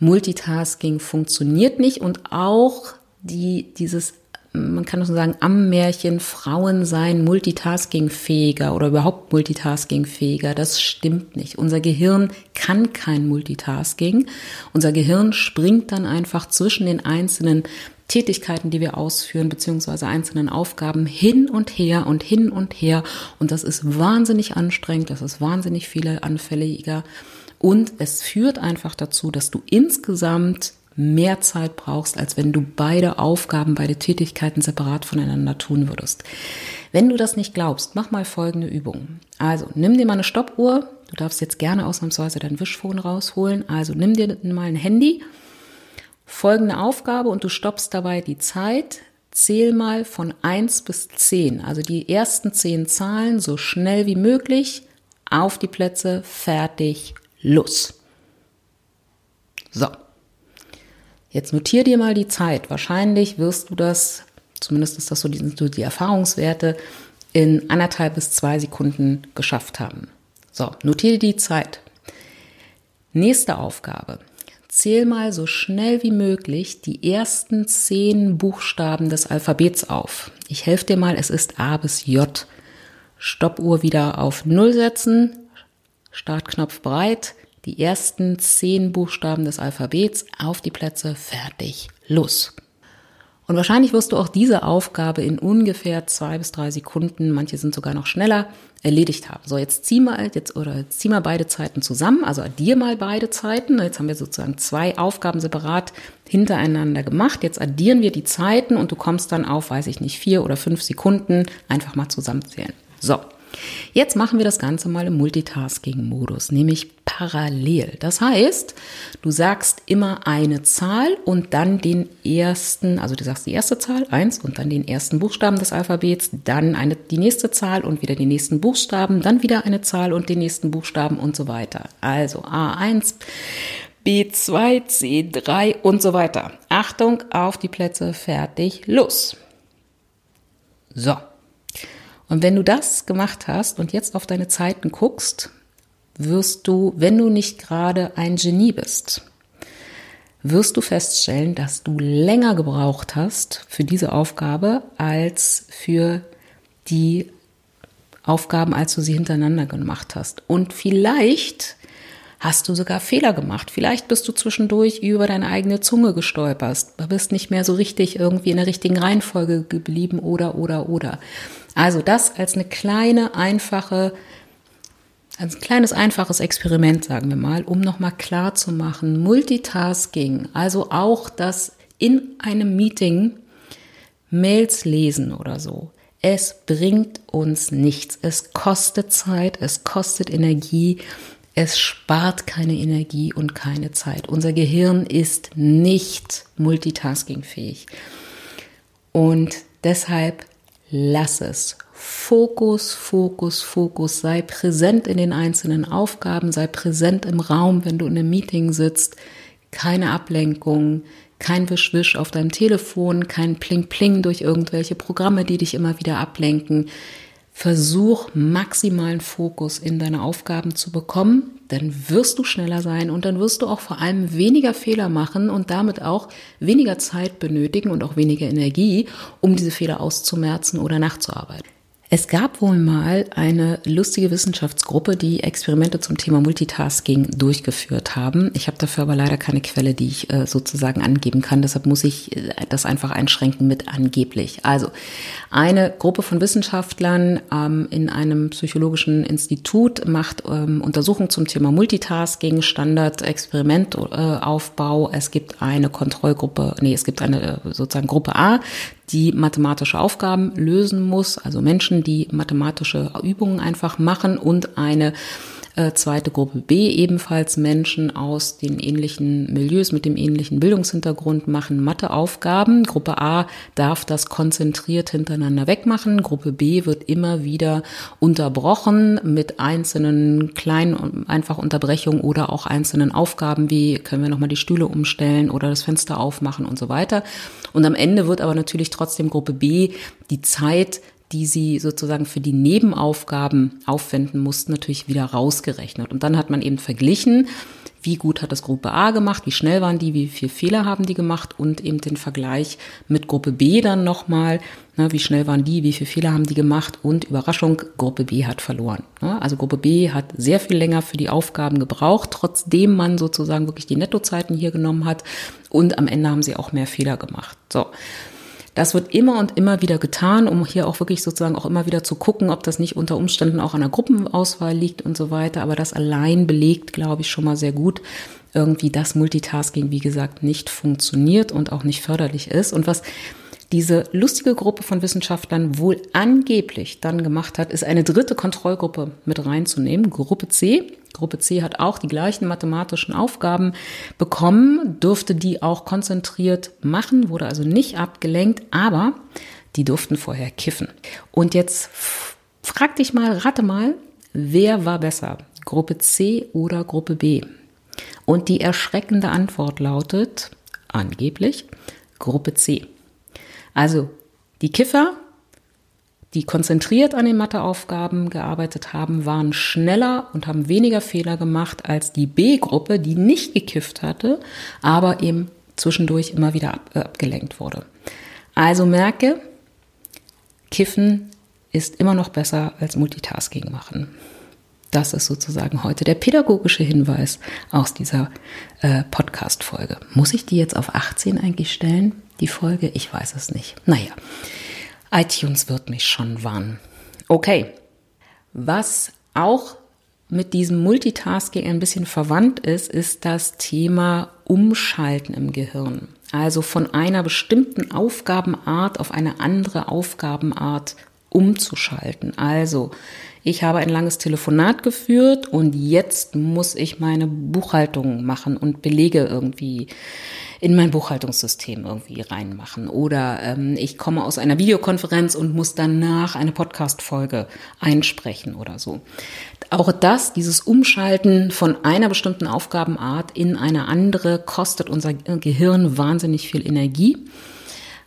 Multitasking funktioniert nicht und auch die, dieses, man kann schon sagen, am Märchen Frauen seien multitaskingfähiger oder überhaupt multitaskingfähiger. Das stimmt nicht. Unser Gehirn kann kein Multitasking. Unser Gehirn springt dann einfach zwischen den einzelnen Tätigkeiten, die wir ausführen, beziehungsweise einzelnen Aufgaben hin und her und hin und her. Und das ist wahnsinnig anstrengend, das ist wahnsinnig viele anfälliger. Und es führt einfach dazu, dass du insgesamt mehr Zeit brauchst, als wenn du beide Aufgaben, beide Tätigkeiten separat voneinander tun würdest. Wenn du das nicht glaubst, mach mal folgende Übung. Also nimm dir mal eine Stoppuhr. Du darfst jetzt gerne ausnahmsweise dein Wischphone rausholen. Also nimm dir mal ein Handy folgende Aufgabe und du stoppst dabei die Zeit. Zähl mal von eins bis zehn, also die ersten zehn Zahlen so schnell wie möglich auf die Plätze, fertig, los. So. Jetzt notier dir mal die Zeit. Wahrscheinlich wirst du das, zumindest ist das so die, die Erfahrungswerte, in anderthalb bis zwei Sekunden geschafft haben. So, notiere die Zeit. Nächste Aufgabe. Zähl mal so schnell wie möglich die ersten zehn Buchstaben des Alphabets auf. Ich helfe dir mal, es ist A bis J. Stoppuhr wieder auf Null setzen, Startknopf breit, die ersten zehn Buchstaben des Alphabets auf die Plätze, fertig, los. Und wahrscheinlich wirst du auch diese Aufgabe in ungefähr zwei bis drei Sekunden, manche sind sogar noch schneller, erledigt haben. So, jetzt zieh mal, jetzt, oder zieh mal beide Zeiten zusammen, also addier mal beide Zeiten. Jetzt haben wir sozusagen zwei Aufgaben separat hintereinander gemacht. Jetzt addieren wir die Zeiten und du kommst dann auf, weiß ich nicht, vier oder fünf Sekunden. Einfach mal zusammenzählen. So. Jetzt machen wir das Ganze mal im Multitasking-Modus, nämlich parallel. Das heißt, du sagst immer eine Zahl und dann den ersten, also du sagst die erste Zahl, eins, und dann den ersten Buchstaben des Alphabets, dann eine, die nächste Zahl und wieder die nächsten Buchstaben, dann wieder eine Zahl und den nächsten Buchstaben und so weiter. Also A1, B2, C3 und so weiter. Achtung, auf die Plätze, fertig, los. So. Und wenn du das gemacht hast und jetzt auf deine Zeiten guckst, wirst du, wenn du nicht gerade ein Genie bist, wirst du feststellen, dass du länger gebraucht hast für diese Aufgabe als für die Aufgaben, als du sie hintereinander gemacht hast. Und vielleicht hast du sogar Fehler gemacht. Vielleicht bist du zwischendurch über deine eigene Zunge gestolpert, bist nicht mehr so richtig irgendwie in der richtigen Reihenfolge geblieben oder, oder, oder. Also das als eine kleine, einfache ein kleines einfaches Experiment, sagen wir mal, um nochmal klar zu machen, Multitasking, also auch das in einem Meeting Mails lesen oder so. Es bringt uns nichts. Es kostet Zeit, es kostet Energie, es spart keine Energie und keine Zeit. Unser Gehirn ist nicht multitaskingfähig. Und deshalb lass es. Fokus, Fokus, Fokus. Sei präsent in den einzelnen Aufgaben, sei präsent im Raum, wenn du in einem Meeting sitzt. Keine Ablenkung, kein Wischwisch auf deinem Telefon, kein Pling-Pling durch irgendwelche Programme, die dich immer wieder ablenken. Versuch maximalen Fokus in deine Aufgaben zu bekommen, dann wirst du schneller sein und dann wirst du auch vor allem weniger Fehler machen und damit auch weniger Zeit benötigen und auch weniger Energie, um diese Fehler auszumerzen oder nachzuarbeiten. Es gab wohl mal eine lustige Wissenschaftsgruppe, die Experimente zum Thema Multitasking durchgeführt haben. Ich habe dafür aber leider keine Quelle, die ich äh, sozusagen angeben kann. Deshalb muss ich äh, das einfach einschränken mit angeblich. Also eine Gruppe von Wissenschaftlern ähm, in einem psychologischen Institut macht ähm, Untersuchungen zum Thema Multitasking, Standard, Experimentaufbau. Äh, es gibt eine Kontrollgruppe, nee, es gibt eine äh, sozusagen Gruppe A, die mathematische Aufgaben lösen muss, also Menschen, die mathematische Übungen einfach machen und eine äh, zweite Gruppe B ebenfalls Menschen aus den ähnlichen Milieus mit dem ähnlichen Bildungshintergrund machen Matheaufgaben. Gruppe A darf das konzentriert hintereinander wegmachen. Gruppe B wird immer wieder unterbrochen mit einzelnen kleinen einfach Unterbrechungen oder auch einzelnen Aufgaben wie können wir nochmal die Stühle umstellen oder das Fenster aufmachen und so weiter. Und am Ende wird aber natürlich trotzdem Gruppe B die Zeit die sie sozusagen für die Nebenaufgaben aufwenden mussten, natürlich wieder rausgerechnet. Und dann hat man eben verglichen, wie gut hat das Gruppe A gemacht, wie schnell waren die, wie viel Fehler haben die gemacht und eben den Vergleich mit Gruppe B dann nochmal, ne, wie schnell waren die, wie viel Fehler haben die gemacht und Überraschung, Gruppe B hat verloren. Ne? Also Gruppe B hat sehr viel länger für die Aufgaben gebraucht, trotzdem man sozusagen wirklich die Nettozeiten hier genommen hat und am Ende haben sie auch mehr Fehler gemacht. So. Das wird immer und immer wieder getan, um hier auch wirklich sozusagen auch immer wieder zu gucken, ob das nicht unter Umständen auch an der Gruppenauswahl liegt und so weiter. Aber das allein belegt, glaube ich, schon mal sehr gut, irgendwie das Multitasking, wie gesagt, nicht funktioniert und auch nicht förderlich ist. Und was diese lustige Gruppe von Wissenschaftlern wohl angeblich dann gemacht hat, ist eine dritte Kontrollgruppe mit reinzunehmen, Gruppe C. Gruppe C hat auch die gleichen mathematischen Aufgaben bekommen, durfte die auch konzentriert machen, wurde also nicht abgelenkt, aber die durften vorher kiffen. Und jetzt frag dich mal, rate mal, wer war besser? Gruppe C oder Gruppe B? Und die erschreckende Antwort lautet angeblich Gruppe C. Also die Kiffer, die konzentriert an den Matheaufgaben gearbeitet haben, waren schneller und haben weniger Fehler gemacht als die B-Gruppe, die nicht gekifft hatte, aber eben zwischendurch immer wieder ab, äh, abgelenkt wurde. Also merke, Kiffen ist immer noch besser als Multitasking machen. Das ist sozusagen heute der pädagogische Hinweis aus dieser äh, Podcast-Folge. Muss ich die jetzt auf 18 eigentlich stellen? Die Folge? Ich weiß es nicht. Naja, iTunes wird mich schon warnen. Okay, was auch mit diesem Multitasking ein bisschen verwandt ist, ist das Thema Umschalten im Gehirn. Also von einer bestimmten Aufgabenart auf eine andere Aufgabenart umzuschalten. Also, ich habe ein langes Telefonat geführt und jetzt muss ich meine Buchhaltung machen und Belege irgendwie in mein Buchhaltungssystem irgendwie reinmachen. Oder ähm, ich komme aus einer Videokonferenz und muss danach eine Podcast-Folge einsprechen oder so. Auch das, dieses Umschalten von einer bestimmten Aufgabenart in eine andere, kostet unser Gehirn wahnsinnig viel Energie,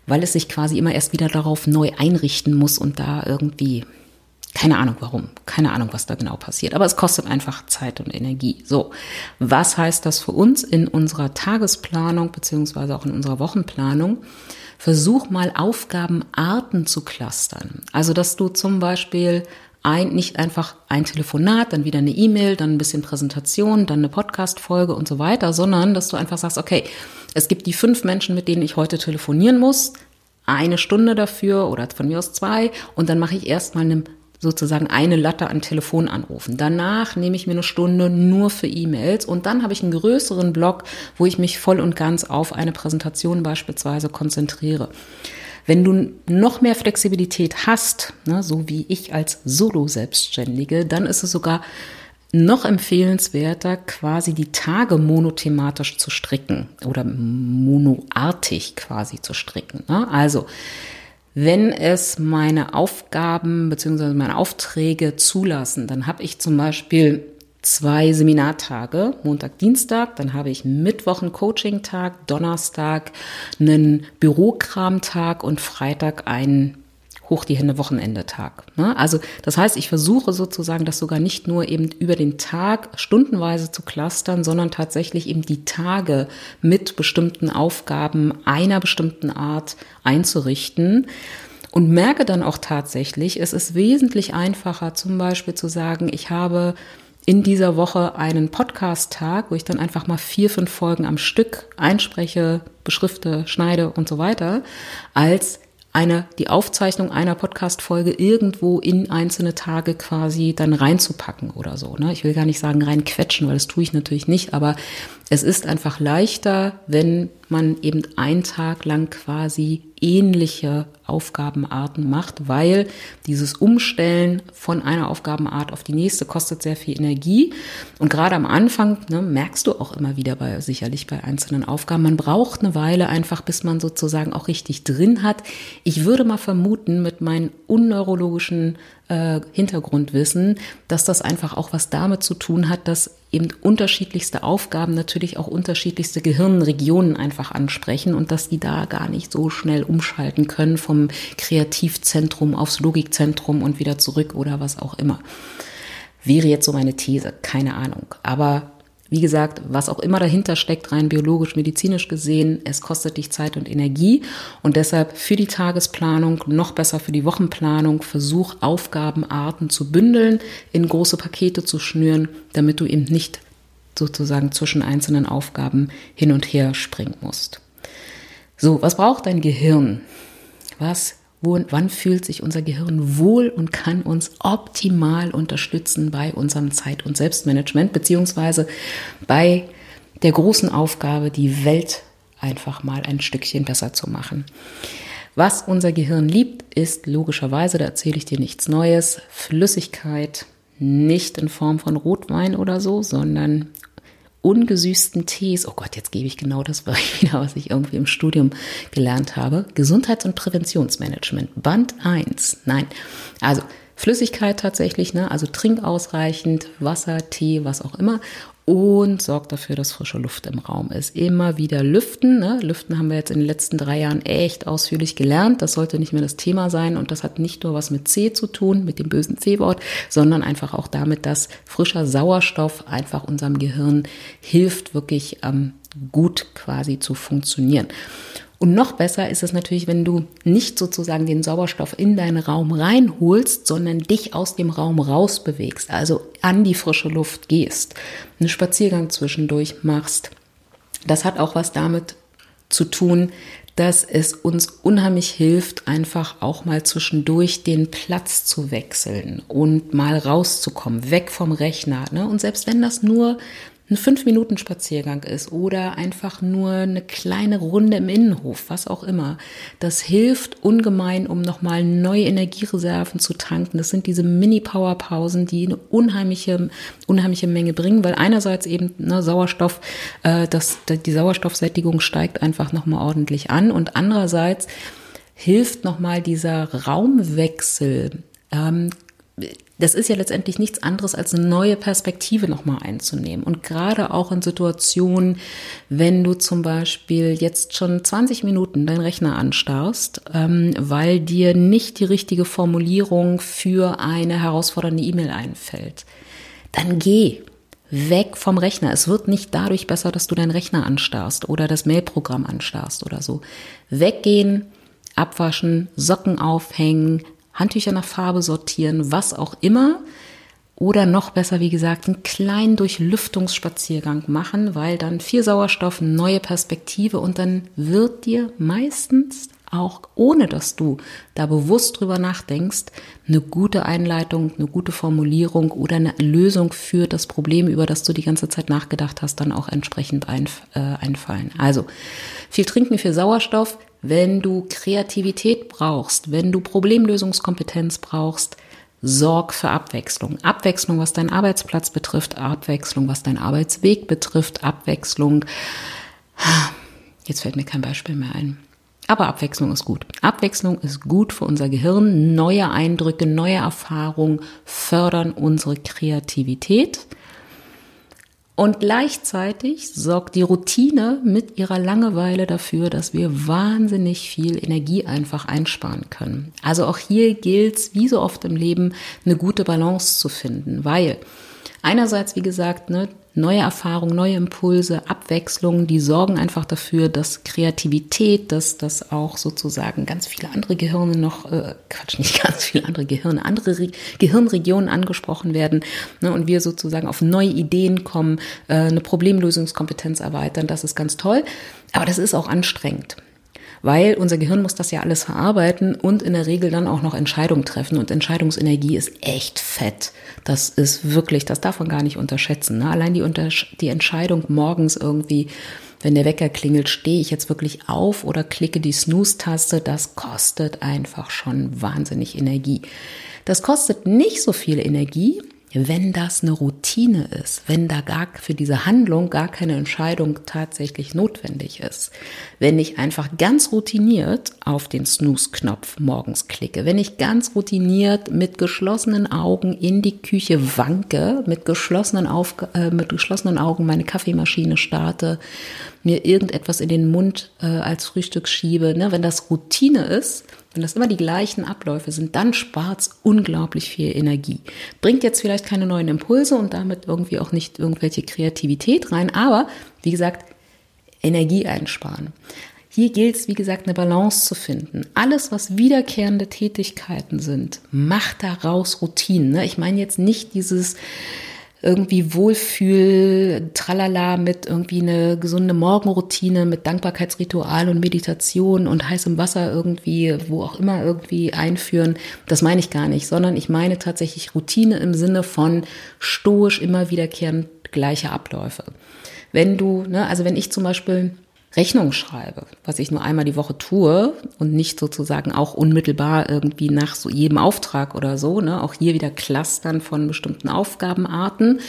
weil es sich quasi immer erst wieder darauf neu einrichten muss und da irgendwie keine Ahnung warum, keine Ahnung, was da genau passiert, aber es kostet einfach Zeit und Energie. So, was heißt das für uns in unserer Tagesplanung beziehungsweise auch in unserer Wochenplanung? Versuch mal Aufgabenarten zu clustern. Also, dass du zum Beispiel ein, nicht einfach ein Telefonat, dann wieder eine E-Mail, dann ein bisschen Präsentation, dann eine Podcast-Folge und so weiter, sondern dass du einfach sagst, okay, es gibt die fünf Menschen, mit denen ich heute telefonieren muss, eine Stunde dafür oder von mir aus zwei und dann mache ich erstmal eine sozusagen eine Latte an Telefonanrufen. Danach nehme ich mir eine Stunde nur für E-Mails und dann habe ich einen größeren Block, wo ich mich voll und ganz auf eine Präsentation beispielsweise konzentriere. Wenn du noch mehr Flexibilität hast, ne, so wie ich als Solo-Selbstständige, dann ist es sogar noch empfehlenswerter, quasi die Tage monothematisch zu stricken oder monoartig quasi zu stricken. Ne? Also wenn es meine Aufgaben bzw. meine Aufträge zulassen, dann habe ich zum Beispiel zwei Seminartage, Montag, Dienstag, dann habe ich Mittwoch einen Coaching-Tag, Donnerstag einen Bürokramtag und Freitag einen hoch die Hände Wochenende-Tag. Ne? Also das heißt, ich versuche sozusagen das sogar nicht nur eben über den Tag stundenweise zu clustern, sondern tatsächlich eben die Tage mit bestimmten Aufgaben einer bestimmten Art einzurichten. Und merke dann auch tatsächlich, es ist wesentlich einfacher, zum Beispiel zu sagen, ich habe in dieser Woche einen Podcast-Tag, wo ich dann einfach mal vier, fünf Folgen am Stück einspreche, beschrifte, schneide und so weiter, als eine, die Aufzeichnung einer Podcast-Folge irgendwo in einzelne Tage quasi dann reinzupacken oder so. Ne? Ich will gar nicht sagen reinquetschen, weil das tue ich natürlich nicht, aber es ist einfach leichter, wenn man eben einen Tag lang quasi ähnliche Aufgabenarten macht, weil dieses Umstellen von einer Aufgabenart auf die nächste kostet sehr viel Energie. Und gerade am Anfang ne, merkst du auch immer wieder bei, sicherlich bei einzelnen Aufgaben, man braucht eine Weile einfach, bis man sozusagen auch richtig drin hat. Ich würde mal vermuten, mit meinen unneurologischen äh, Hintergrundwissen, dass das einfach auch was damit zu tun hat, dass eben unterschiedlichste Aufgaben natürlich auch unterschiedlichste Gehirnregionen einfach ansprechen und dass die da gar nicht so schnell umschalten können vom Kreativzentrum aufs Logikzentrum und wieder zurück oder was auch immer. Wäre jetzt so meine These, keine Ahnung. Aber wie gesagt, was auch immer dahinter steckt, rein biologisch, medizinisch gesehen, es kostet dich Zeit und Energie. Und deshalb für die Tagesplanung, noch besser für die Wochenplanung, versuch Aufgabenarten zu bündeln, in große Pakete zu schnüren, damit du eben nicht sozusagen zwischen einzelnen Aufgaben hin und her springen musst. So, was braucht dein Gehirn? Was wo, wann fühlt sich unser Gehirn wohl und kann uns optimal unterstützen bei unserem Zeit- und Selbstmanagement, beziehungsweise bei der großen Aufgabe, die Welt einfach mal ein Stückchen besser zu machen. Was unser Gehirn liebt, ist logischerweise, da erzähle ich dir nichts Neues, Flüssigkeit, nicht in Form von Rotwein oder so, sondern ungesüßten Tees. Oh Gott, jetzt gebe ich genau das wieder, was ich irgendwie im Studium gelernt habe. Gesundheits- und Präventionsmanagement, Band 1. Nein, also Flüssigkeit tatsächlich, ne? also trink ausreichend, Wasser, Tee, was auch immer und sorgt dafür, dass frische Luft im Raum ist. Immer wieder lüften. Ne? Lüften haben wir jetzt in den letzten drei Jahren echt ausführlich gelernt. Das sollte nicht mehr das Thema sein und das hat nicht nur was mit C zu tun, mit dem bösen C-Wort, sondern einfach auch damit, dass frischer Sauerstoff einfach unserem Gehirn hilft, wirklich ähm, gut quasi zu funktionieren. Und noch besser ist es natürlich, wenn du nicht sozusagen den Sauerstoff in deinen Raum reinholst, sondern dich aus dem Raum rausbewegst, also an die frische Luft gehst, einen Spaziergang zwischendurch machst. Das hat auch was damit zu tun, dass es uns unheimlich hilft, einfach auch mal zwischendurch den Platz zu wechseln und mal rauszukommen, weg vom Rechner. Ne? Und selbst wenn das nur ein fünf Minuten Spaziergang ist oder einfach nur eine kleine Runde im Innenhof, was auch immer. Das hilft ungemein, um nochmal neue Energiereserven zu tanken. Das sind diese Mini-Power-Pausen, die eine unheimliche, unheimliche Menge bringen, weil einerseits eben ne, Sauerstoff, äh, das, die Sauerstoffsättigung steigt einfach nochmal ordentlich an und andererseits hilft nochmal dieser Raumwechsel. Ähm, das ist ja letztendlich nichts anderes als eine neue Perspektive nochmal einzunehmen. Und gerade auch in Situationen, wenn du zum Beispiel jetzt schon 20 Minuten deinen Rechner anstarrst, ähm, weil dir nicht die richtige Formulierung für eine herausfordernde E-Mail einfällt, dann geh weg vom Rechner. Es wird nicht dadurch besser, dass du deinen Rechner anstarrst oder das Mailprogramm anstarrst oder so. Weggehen, abwaschen, Socken aufhängen, Handtücher nach Farbe sortieren, was auch immer. Oder noch besser, wie gesagt, einen kleinen Durchlüftungsspaziergang machen, weil dann viel Sauerstoff, neue Perspektive und dann wird dir meistens auch ohne dass du da bewusst drüber nachdenkst, eine gute Einleitung, eine gute Formulierung oder eine Lösung für das Problem, über das du die ganze Zeit nachgedacht hast, dann auch entsprechend einf äh, einfallen. Also viel trinken, viel Sauerstoff, wenn du Kreativität brauchst, wenn du Problemlösungskompetenz brauchst, sorg für Abwechslung. Abwechslung, was deinen Arbeitsplatz betrifft, Abwechslung, was deinen Arbeitsweg betrifft, Abwechslung. Jetzt fällt mir kein Beispiel mehr ein. Aber Abwechslung ist gut. Abwechslung ist gut für unser Gehirn. Neue Eindrücke, neue Erfahrungen fördern unsere Kreativität. Und gleichzeitig sorgt die Routine mit ihrer Langeweile dafür, dass wir wahnsinnig viel Energie einfach einsparen können. Also auch hier gilt es, wie so oft im Leben, eine gute Balance zu finden, weil einerseits, wie gesagt, ne, neue Erfahrungen, neue Impulse, Abwechslung, die sorgen einfach dafür, dass Kreativität, dass das auch sozusagen ganz viele andere Gehirne noch, äh, Quatsch, nicht ganz viele andere Gehirne, andere Re Gehirnregionen angesprochen werden ne, und wir sozusagen auf neue Ideen kommen, äh, eine Problemlösungskompetenz erweitern, das ist ganz toll. Aber das ist auch anstrengend weil unser Gehirn muss das ja alles verarbeiten und in der Regel dann auch noch Entscheidungen treffen. Und Entscheidungsenergie ist echt fett. Das ist wirklich, das darf man gar nicht unterschätzen. Ne? Allein die, die Entscheidung morgens irgendwie, wenn der Wecker klingelt, stehe ich jetzt wirklich auf oder klicke die Snooze-Taste, das kostet einfach schon wahnsinnig Energie. Das kostet nicht so viel Energie, wenn das eine Routine ist, wenn da gar für diese Handlung gar keine Entscheidung tatsächlich notwendig ist, wenn ich einfach ganz routiniert auf den Snooze-Knopf morgens klicke, wenn ich ganz routiniert mit geschlossenen Augen in die Küche wanke, mit geschlossenen, Auf äh, mit geschlossenen Augen meine Kaffeemaschine starte, mir irgendetwas in den Mund äh, als Frühstück schiebe, ne, wenn das Routine ist, wenn das immer die gleichen Abläufe sind, dann spart es unglaublich viel Energie. Bringt jetzt vielleicht keine neuen Impulse und damit irgendwie auch nicht irgendwelche Kreativität rein, aber wie gesagt, Energie einsparen. Hier gilt es, wie gesagt, eine Balance zu finden. Alles, was wiederkehrende Tätigkeiten sind, macht daraus Routinen. Ne? Ich meine jetzt nicht dieses irgendwie Wohlfühl, tralala mit irgendwie eine gesunde Morgenroutine, mit Dankbarkeitsritual und Meditation und heißem Wasser irgendwie, wo auch immer irgendwie einführen. Das meine ich gar nicht, sondern ich meine tatsächlich Routine im Sinne von stoisch immer wiederkehrend gleiche Abläufe. Wenn du, ne, also wenn ich zum Beispiel Rechnung schreibe, was ich nur einmal die Woche tue und nicht sozusagen auch unmittelbar irgendwie nach so jedem Auftrag oder so, ne, auch hier wieder Clustern von bestimmten Aufgabenarten,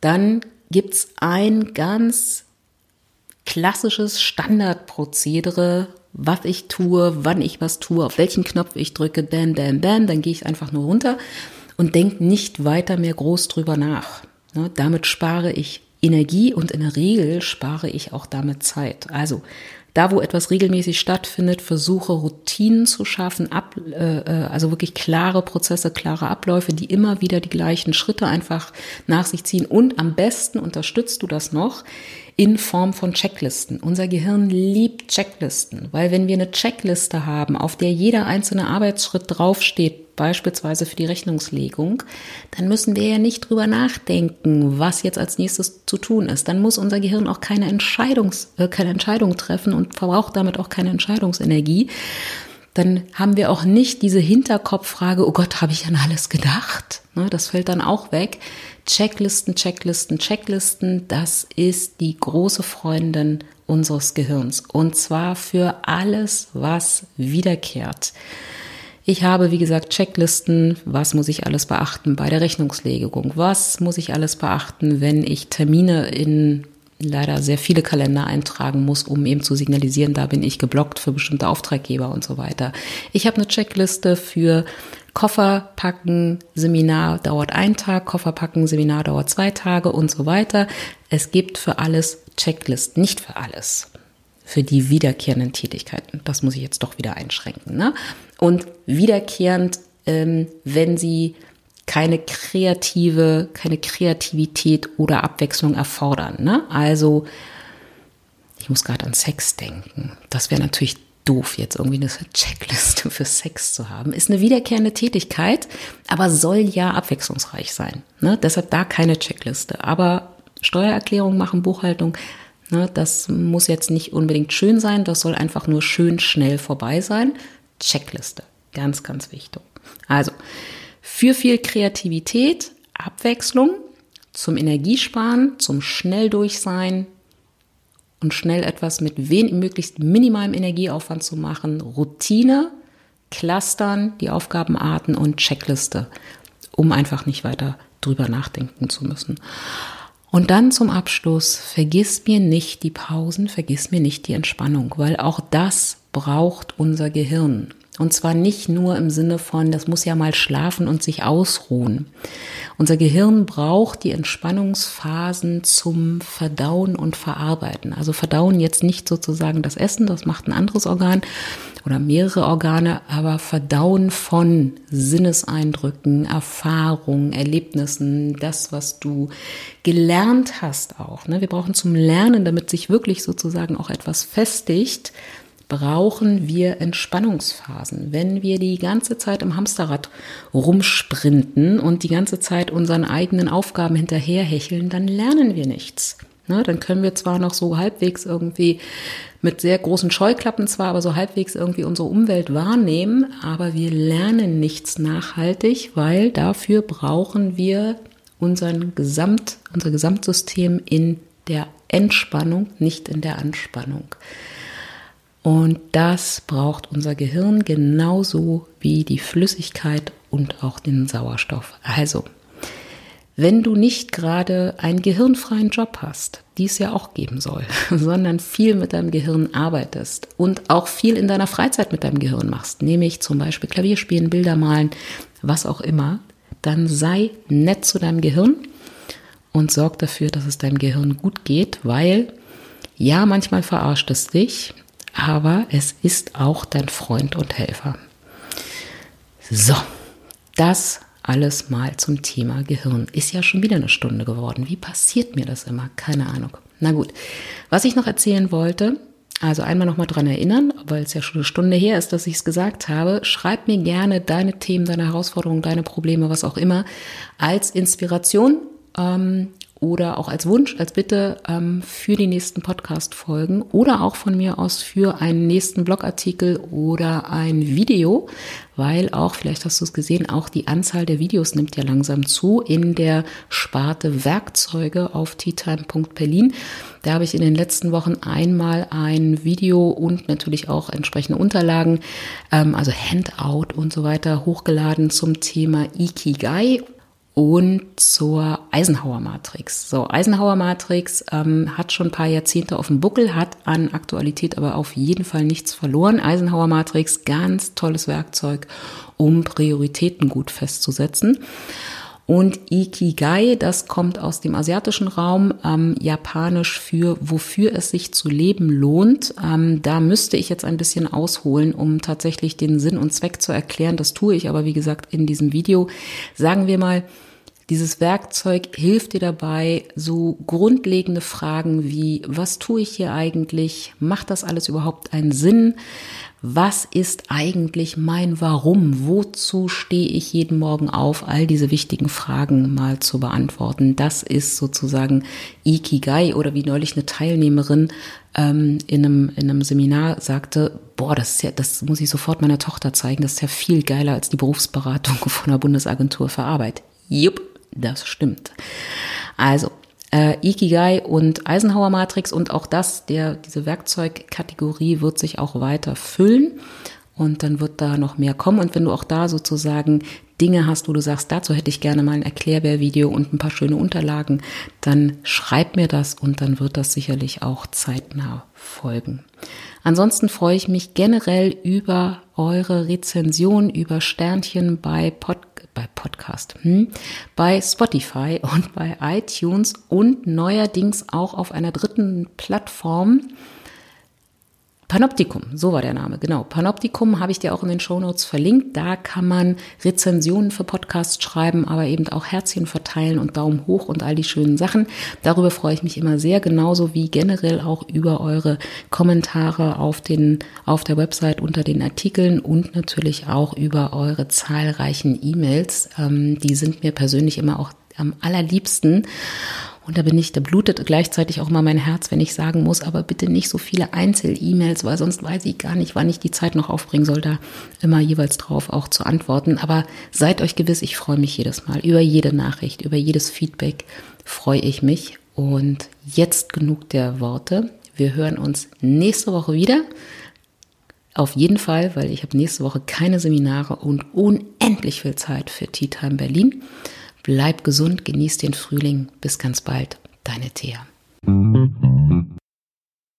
dann gibt's ein ganz klassisches Standardprozedere, was ich tue, wann ich was tue, auf welchen Knopf ich drücke, bam, bam, bam, dann gehe ich einfach nur runter und denke nicht weiter mehr groß drüber nach. Ne, damit spare ich Energie und in der Regel spare ich auch damit Zeit. Also da, wo etwas regelmäßig stattfindet, versuche Routinen zu schaffen, ab, äh, äh, also wirklich klare Prozesse, klare Abläufe, die immer wieder die gleichen Schritte einfach nach sich ziehen. Und am besten unterstützt du das noch in Form von Checklisten. Unser Gehirn liebt Checklisten, weil wenn wir eine Checkliste haben, auf der jeder einzelne Arbeitsschritt draufsteht, beispielsweise für die Rechnungslegung, dann müssen wir ja nicht drüber nachdenken, was jetzt als nächstes zu tun ist. Dann muss unser Gehirn auch keine, Entscheidungs, äh, keine Entscheidung treffen und verbraucht damit auch keine Entscheidungsenergie. dann haben wir auch nicht diese Hinterkopffrage, oh Gott, habe ich an alles gedacht? Ne, das fällt dann auch weg. Checklisten, Checklisten, Checklisten, das ist die große Freundin unseres Gehirns. Und zwar für alles, was wiederkehrt. Ich habe, wie gesagt, Checklisten. Was muss ich alles beachten bei der Rechnungslegung? Was muss ich alles beachten, wenn ich Termine in leider sehr viele Kalender eintragen muss, um eben zu signalisieren, da bin ich geblockt für bestimmte Auftraggeber und so weiter. Ich habe eine Checkliste für Koffer packen, Seminar dauert ein Tag, Koffer packen, Seminar dauert zwei Tage und so weiter. Es gibt für alles Checklisten, nicht für alles. Für die wiederkehrenden Tätigkeiten. Das muss ich jetzt doch wieder einschränken. Ne? Und wiederkehrend, ähm, wenn Sie keine kreative, keine Kreativität oder Abwechslung erfordern. Ne? Also, ich muss gerade an Sex denken. Das wäre natürlich doof, jetzt irgendwie eine Checkliste für Sex zu haben. Ist eine wiederkehrende Tätigkeit, aber soll ja abwechslungsreich sein. Ne? Deshalb da keine Checkliste. Aber Steuererklärung machen, Buchhaltung, das muss jetzt nicht unbedingt schön sein, das soll einfach nur schön schnell vorbei sein. Checkliste, ganz, ganz wichtig. Also, für viel Kreativität, Abwechslung, zum Energiesparen, zum Schnelldurchsein und schnell etwas mit wen, möglichst minimalem Energieaufwand zu machen, Routine, Clustern, die Aufgabenarten und Checkliste, um einfach nicht weiter drüber nachdenken zu müssen. Und dann zum Abschluss, vergiss mir nicht die Pausen, vergiss mir nicht die Entspannung, weil auch das braucht unser Gehirn. Und zwar nicht nur im Sinne von, das muss ja mal schlafen und sich ausruhen. Unser Gehirn braucht die Entspannungsphasen zum Verdauen und Verarbeiten. Also Verdauen jetzt nicht sozusagen das Essen, das macht ein anderes Organ oder mehrere Organe, aber Verdauen von Sinneseindrücken, Erfahrungen, Erlebnissen, das, was du gelernt hast auch. Ne? Wir brauchen zum Lernen, damit sich wirklich sozusagen auch etwas festigt, brauchen wir Entspannungsphasen. Wenn wir die ganze Zeit im Hamsterrad rumsprinten und die ganze Zeit unseren eigenen Aufgaben hinterherhecheln, dann lernen wir nichts. Ne, dann können wir zwar noch so halbwegs irgendwie mit sehr großen Scheuklappen zwar, aber so halbwegs irgendwie unsere Umwelt wahrnehmen, aber wir lernen nichts nachhaltig, weil dafür brauchen wir unseren Gesamt, unser Gesamtsystem in der Entspannung, nicht in der Anspannung. Und das braucht unser Gehirn genauso wie die Flüssigkeit und auch den Sauerstoff. Also, wenn du nicht gerade einen gehirnfreien Job hast, die es ja auch geben soll, sondern viel mit deinem Gehirn arbeitest und auch viel in deiner Freizeit mit deinem Gehirn machst, nämlich zum Beispiel Klavierspielen, Bilder malen, was auch immer, dann sei nett zu deinem Gehirn und sorg dafür, dass es deinem Gehirn gut geht, weil ja, manchmal verarscht es dich, aber es ist auch dein Freund und Helfer. So, das alles mal zum Thema Gehirn. Ist ja schon wieder eine Stunde geworden. Wie passiert mir das immer? Keine Ahnung. Na gut, was ich noch erzählen wollte, also einmal nochmal dran erinnern, weil es ja schon eine Stunde her ist, dass ich es gesagt habe. Schreib mir gerne deine Themen, deine Herausforderungen, deine Probleme, was auch immer, als Inspiration ähm, oder auch als Wunsch, als Bitte ähm, für die nächsten Podcast-Folgen oder auch von mir aus für einen nächsten Blogartikel oder ein Video, weil auch, vielleicht hast du es gesehen, auch die Anzahl der Videos nimmt ja langsam zu in der Sparte Werkzeuge auf teatime.berlin. Da habe ich in den letzten Wochen einmal ein Video und natürlich auch entsprechende Unterlagen, ähm, also Handout und so weiter, hochgeladen zum Thema Ikigai und zur Eisenhower Matrix. So, Eisenhower Matrix ähm, hat schon ein paar Jahrzehnte auf dem Buckel, hat an Aktualität aber auf jeden Fall nichts verloren. Eisenhower Matrix, ganz tolles Werkzeug, um Prioritäten gut festzusetzen. Und Ikigai, das kommt aus dem asiatischen Raum, ähm, japanisch für wofür es sich zu leben lohnt. Ähm, da müsste ich jetzt ein bisschen ausholen, um tatsächlich den Sinn und Zweck zu erklären. Das tue ich aber, wie gesagt, in diesem Video. Sagen wir mal, dieses Werkzeug hilft dir dabei, so grundlegende Fragen wie, was tue ich hier eigentlich? Macht das alles überhaupt einen Sinn? Was ist eigentlich mein Warum? Wozu stehe ich jeden Morgen auf? All diese wichtigen Fragen mal zu beantworten. Das ist sozusagen Ikigai oder wie neulich eine Teilnehmerin ähm, in, einem, in einem Seminar sagte, boah, das, ist ja, das muss ich sofort meiner Tochter zeigen, das ist ja viel geiler als die Berufsberatung von der Bundesagentur für Arbeit. Jupp, das stimmt. Also, äh, Ikigai und Eisenhower Matrix und auch das, der, diese Werkzeugkategorie wird sich auch weiter füllen und dann wird da noch mehr kommen. Und wenn du auch da sozusagen Dinge hast, wo du sagst, dazu hätte ich gerne mal ein Erklärbär-Video und ein paar schöne Unterlagen, dann schreib mir das und dann wird das sicherlich auch zeitnah folgen. Ansonsten freue ich mich generell über eure Rezension, über Sternchen bei Podcast bei Podcast, hm, bei Spotify und bei iTunes und neuerdings auch auf einer dritten Plattform, Panoptikum, so war der Name, genau. Panoptikum habe ich dir auch in den Shownotes verlinkt. Da kann man Rezensionen für Podcasts schreiben, aber eben auch Herzchen verteilen und Daumen hoch und all die schönen Sachen. Darüber freue ich mich immer sehr, genauso wie generell auch über eure Kommentare auf den, auf der Website unter den Artikeln und natürlich auch über eure zahlreichen E-Mails. Ähm, die sind mir persönlich immer auch am allerliebsten. Und da bin ich, da blutet gleichzeitig auch mal mein Herz, wenn ich sagen muss, aber bitte nicht so viele Einzel-E-Mails, weil sonst weiß ich gar nicht, wann ich die Zeit noch aufbringen soll, da immer jeweils drauf auch zu antworten. Aber seid euch gewiss, ich freue mich jedes Mal über jede Nachricht, über jedes Feedback freue ich mich. Und jetzt genug der Worte. Wir hören uns nächste Woche wieder. Auf jeden Fall, weil ich habe nächste Woche keine Seminare und unendlich viel Zeit für Tea Time Berlin. Bleib gesund, genieß den Frühling. Bis ganz bald, deine Thea.